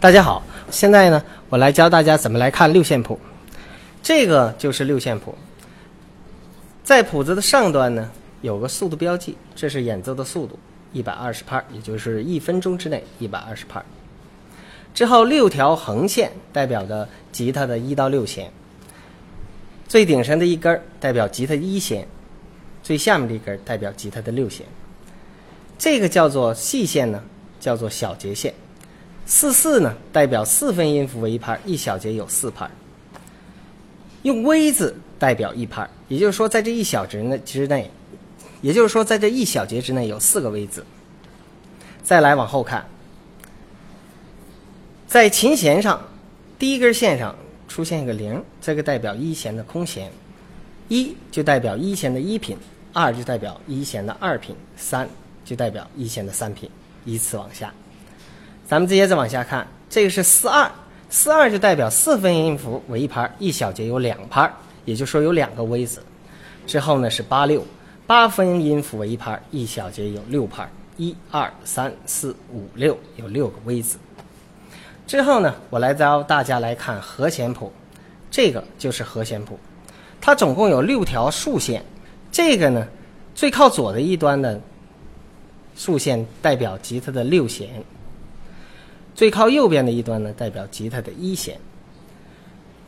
大家好，现在呢，我来教大家怎么来看六线谱。这个就是六线谱，在谱子的上端呢有个速度标记，这是演奏的速度，一百二十拍，也就是一分钟之内一百二十拍。之后六条横线代表的吉他的一到六弦，最顶上的一根代表吉他一弦，最下面的一根代表吉他的六弦。这个叫做细线呢，叫做小节线。四四呢，代表四分音符为一拍，一小节有四拍。用 V 字代表一拍，也就是说，在这一小节内之内，也就是说，在这一小节之内有四个 V 字。再来往后看，在琴弦上，第一根线上出现一个零，这个代表一弦的空弦，一就代表一弦的一品，二就代表一弦的二品，三就代表一弦的三品，依次往下。咱们直接再往下看，这个是四二，四二就代表四分音符为一拍，一小节有两拍，也就是说有两个 V 字。之后呢是八六，八分音符为一拍，一小节有六拍，一二三四五六有六个 V 字。之后呢，我来教大家来看和弦谱，这个就是和弦谱，它总共有六条竖线，这个呢最靠左的一端的竖线代表吉他的六弦。最靠右边的一端呢，代表吉他的一弦；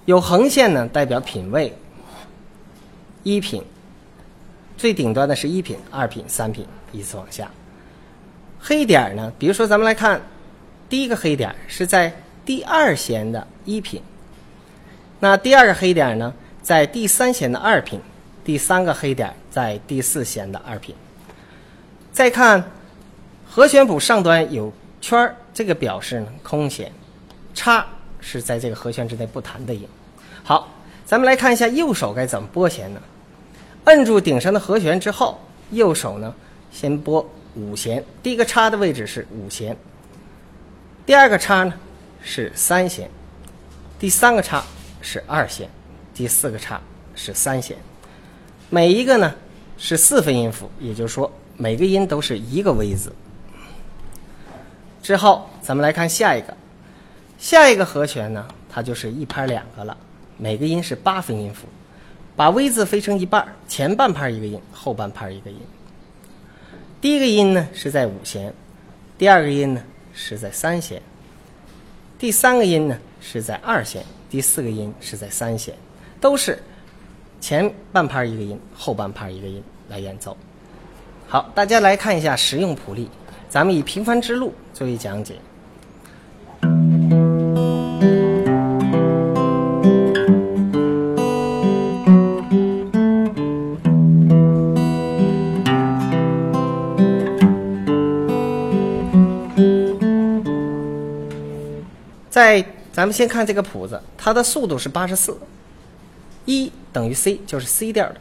有横线呢，代表品位，一品；最顶端的是一品、二品、三品，依次往下。黑点儿呢，比如说咱们来看，第一个黑点儿是在第二弦的一品，那第二个黑点儿呢，在第三弦的二品，第三个黑点儿在第四弦的二品。再看和弦谱上端有。圈儿这个表示呢空弦，叉是在这个和弦之内不弹的音。好，咱们来看一下右手该怎么拨弦呢？摁住顶上的和弦之后，右手呢先拨五弦，第一个叉的位置是五弦，第二个叉呢是三弦，第三个叉是二弦，第四个叉是三弦，每一个呢是四分音符，也就是说每个音都是一个 V 字。之后，咱们来看下一个，下一个和弦呢，它就是一拍两个了，每个音是八分音符，把 V 字分成一半，前半拍一个音，后半拍一个音。第一个音呢是在五弦，第二个音呢是在三弦，第三个音呢是在二弦，第四个音是在三弦，都是前半拍一个音，后半拍一个音来演奏。好，大家来看一下实用谱例。咱们以平凡之路作为讲解。在咱们先看这个谱子，它的速度是八十四，一等于 C，就是 C 调的。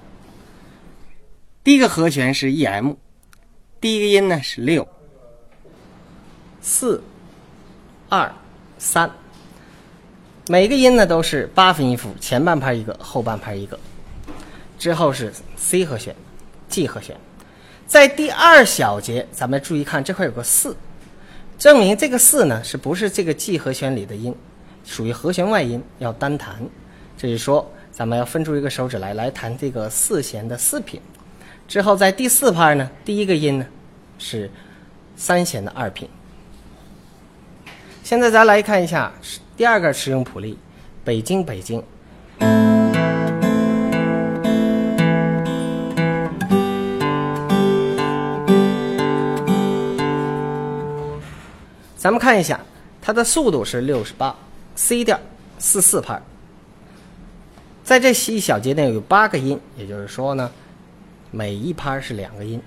第一个和弦是 E M，第一个音呢是六。四、二、三，每个音呢都是八分音符，前半拍一个，后半拍一个。之后是 C 和弦、G 和弦，在第二小节，咱们注意看这块有个四，证明这个四呢是不是这个 G 和弦里的音，属于和弦外音，要单弹。这是说，咱们要分出一个手指来，来弹这个四弦的四品。之后在第四拍呢，第一个音呢是三弦的二品。现在咱来看一下第二个实用谱例，北京北京。咱们看一下，它的速度是六十八，C 调四四拍，在这一小节内有八个音，也就是说呢，每一拍是两个音。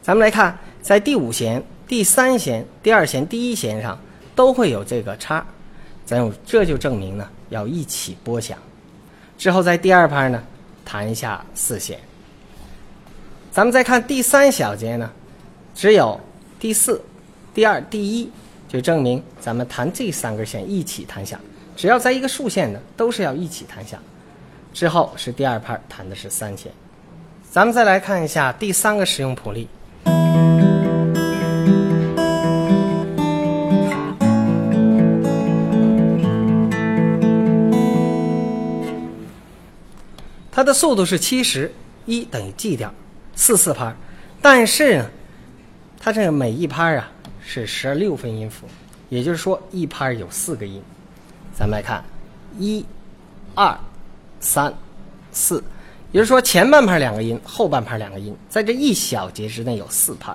咱们来看，在第五弦、第三弦、第二弦、第一弦上。都会有这个叉，咱用这就证明呢要一起拨响。之后在第二拍呢弹一下四弦。咱们再看第三小节呢，只有第四、第二、第一，就证明咱们弹这三根弦一起弹响。只要在一个竖线的，都是要一起弹响。之后是第二拍弹的是三弦。咱们再来看一下第三个实用谱例。它的速度是七十，一等于 G 调，四四拍。但是呢，它这个每一拍啊是十六分音符，也就是说一拍有四个音。咱们来看，一、二、三、四，也就是说前半拍两个音，后半拍两个音，在这一小节之内有四拍。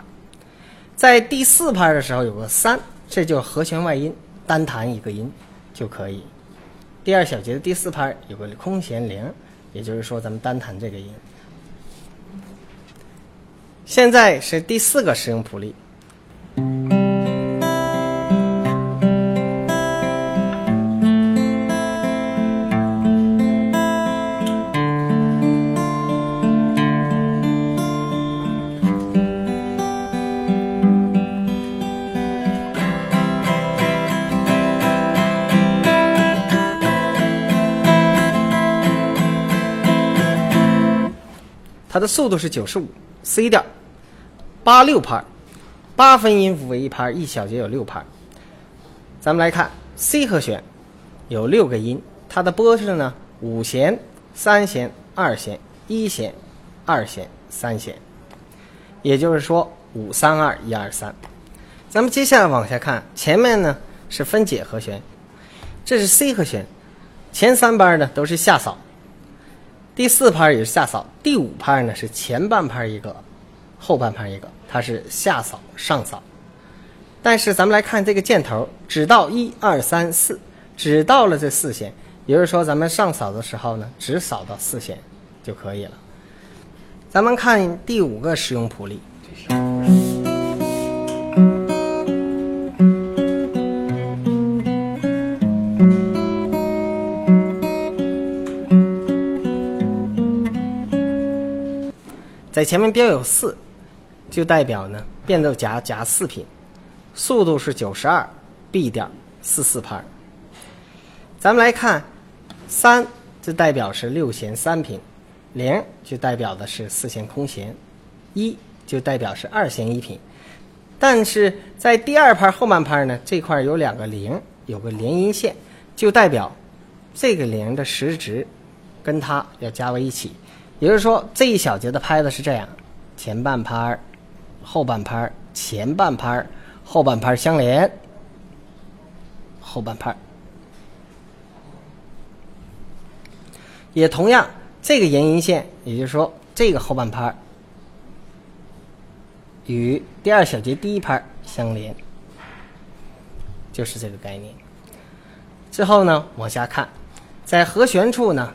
在第四拍的时候有个三，这就是和弦外音，单弹一个音就可以。第二小节的第四拍有个空弦零，也就是说咱们单弹这个音。现在是第四个使用谱例。它的速度是九十五，C 调，八六拍，八分音符为一拍，一小节有六拍。咱们来看 C 和弦，有六个音，它的拨式呢，五弦、三弦、二弦、一弦、二弦、三弦，也就是说五三二一二三。咱们接下来往下看，前面呢是分解和弦，这是 C 和弦，前三拍呢都是下扫。第四拍也是下扫，第五拍呢是前半拍一个，后半拍一个，它是下扫上扫。但是咱们来看这个箭头，只到一二三四，只到了这四弦，也就是说咱们上扫的时候呢，只扫到四弦就可以了。咱们看第五个使用谱例。在前面标有四，就代表呢变奏夹夹四品，速度是九十二，B 调四四拍。咱们来看三，就代表是六弦三品，零就代表的是四弦空弦，一就代表是二弦一品。但是在第二拍后半拍呢，这块有两个零，有个连音线，就代表这个零的时值跟它要加为一起。也就是说，这一小节的拍子是这样：前半拍后半拍前半拍后半拍相连，后半拍也同样，这个延音线，也就是说，这个后半拍与第二小节第一拍相连，就是这个概念。之后呢，往下看，在和弦处呢。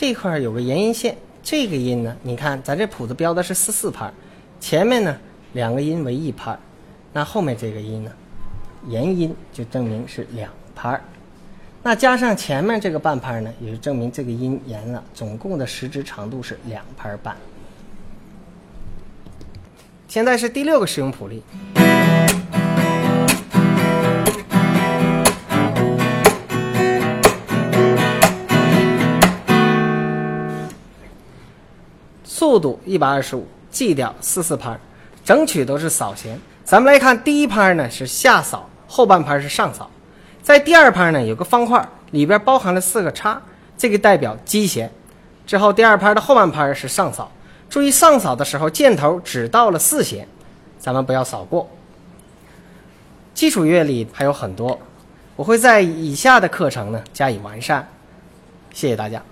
这块有个延音线，这个音呢，你看咱这谱子标的是四四拍，前面呢两个音为一拍，那后面这个音呢，延音就证明是两拍，那加上前面这个半拍呢，也就证明这个音延了，总共的时值长度是两拍半。现在是第六个使用谱例。速度一百二十五，G 调四四拍，整曲都是扫弦。咱们来看第一拍呢是下扫，后半拍是上扫。在第二拍呢有个方块，里边包含了四个叉，这个代表基弦。之后第二拍的后半拍是上扫，注意上扫的时候箭头只到了四弦，咱们不要扫过。基础乐理还有很多，我会在以下的课程呢加以完善。谢谢大家。